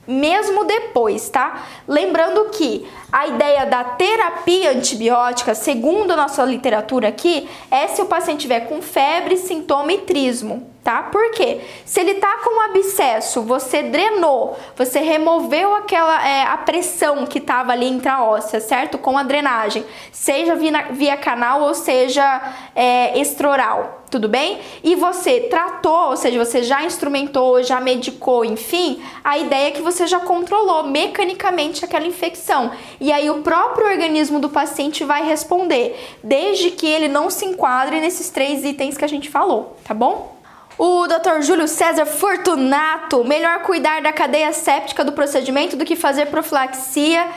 mesmo depois, tá? Lembrando que a ideia da terapia antibiótica, segundo a nossa literatura aqui, é se o paciente tiver com febre, sintoma e trismo tá? Por quê? Se ele tá com um abscesso, você drenou, você removeu aquela é, a pressão que tava ali intraóssea, certo? Com a drenagem, seja via, via canal ou seja é, extroral, tudo bem? E você tratou, ou seja, você já instrumentou, já medicou, enfim, a ideia é que você já controlou mecanicamente aquela infecção. E aí o próprio organismo do paciente vai responder, desde que ele não se enquadre nesses três itens que a gente falou, tá bom? O Dr. Júlio César Fortunato, melhor cuidar da cadeia séptica do procedimento do que fazer profilaxia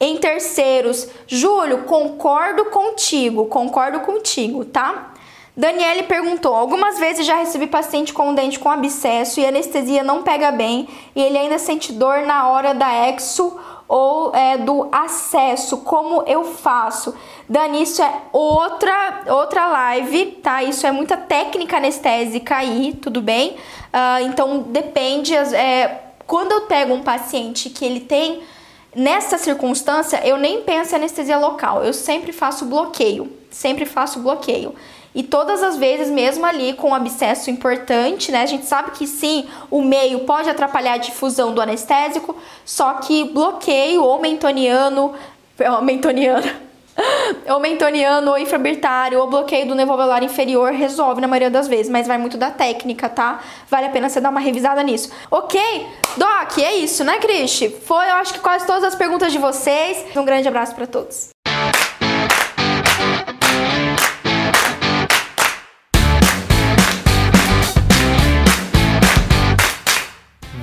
em terceiros. Júlio, concordo contigo, concordo contigo, tá? Daniele perguntou: Algumas vezes já recebi paciente com um dente com abscesso e anestesia não pega bem e ele ainda sente dor na hora da exo ou é, do acesso, como eu faço. Dani, isso é outra, outra live, tá? Isso é muita técnica anestésica aí, tudo bem? Uh, então depende. É, quando eu pego um paciente que ele tem. Nessa circunstância, eu nem penso em anestesia local, eu sempre faço bloqueio, sempre faço bloqueio. E todas as vezes, mesmo ali com um abscesso importante, né? A gente sabe que sim, o meio pode atrapalhar a difusão do anestésico, só que bloqueio ou mentoniano, mentoniano, ou mentoniano ou infrabritário ou bloqueio do nervo inferior resolve na maioria das vezes, mas vai muito da técnica, tá? Vale a pena você dar uma revisada nisso. Ok? Doc, é isso, né, Cristi? Foi, eu acho que quase todas as perguntas de vocês. Um grande abraço para todos.